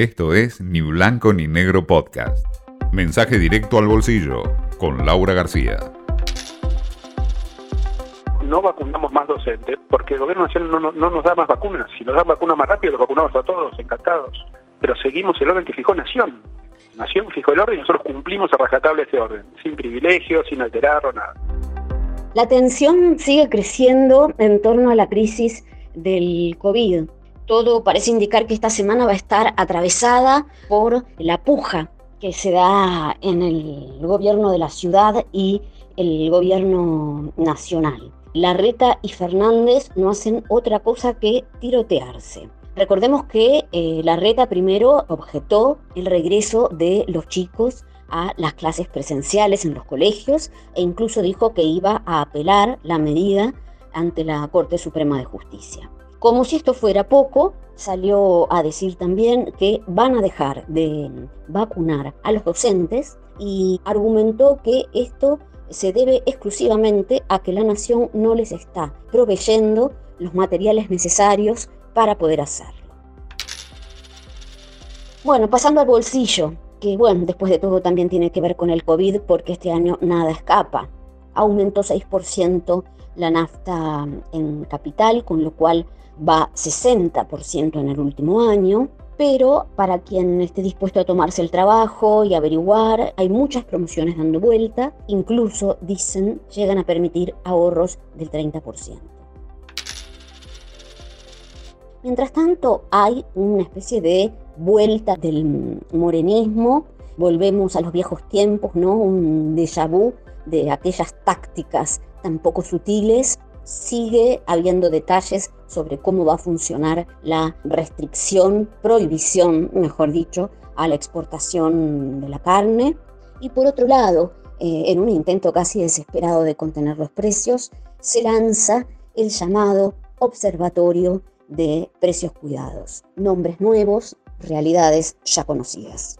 Esto es Ni Blanco ni Negro Podcast. Mensaje directo al bolsillo con Laura García. No vacunamos más docentes porque el gobierno nacional no, no, nos da más vacunas. Si nos dan vacunas más rápido, los vacunamos a todos, encantados. Pero seguimos el orden que fijó Nación. Nación fijó el orden y nosotros cumplimos a rajatabla ese orden, sin privilegios, sin alterarlo, nada. La tensión sigue creciendo en torno a la crisis del COVID todo parece indicar que esta semana va a estar atravesada por la puja que se da en el gobierno de la ciudad y el gobierno nacional. Larreta y Fernández no hacen otra cosa que tirotearse. Recordemos que eh, Larreta primero objetó el regreso de los chicos a las clases presenciales en los colegios e incluso dijo que iba a apelar la medida ante la Corte Suprema de Justicia. Como si esto fuera poco, salió a decir también que van a dejar de vacunar a los docentes y argumentó que esto se debe exclusivamente a que la nación no les está proveyendo los materiales necesarios para poder hacerlo. Bueno, pasando al bolsillo, que bueno, después de todo también tiene que ver con el COVID porque este año nada escapa. Aumentó 6% la nafta en capital, con lo cual va 60% en el último año, pero para quien esté dispuesto a tomarse el trabajo y averiguar, hay muchas promociones dando vuelta, incluso dicen llegan a permitir ahorros del 30%. Mientras tanto, hay una especie de vuelta del morenismo, volvemos a los viejos tiempos, ¿no? Un déjà vu de aquellas tácticas tan poco sutiles sigue habiendo detalles sobre cómo va a funcionar la restricción, prohibición, mejor dicho, a la exportación de la carne. Y por otro lado, eh, en un intento casi desesperado de contener los precios, se lanza el llamado Observatorio de Precios Cuidados. Nombres nuevos, realidades ya conocidas.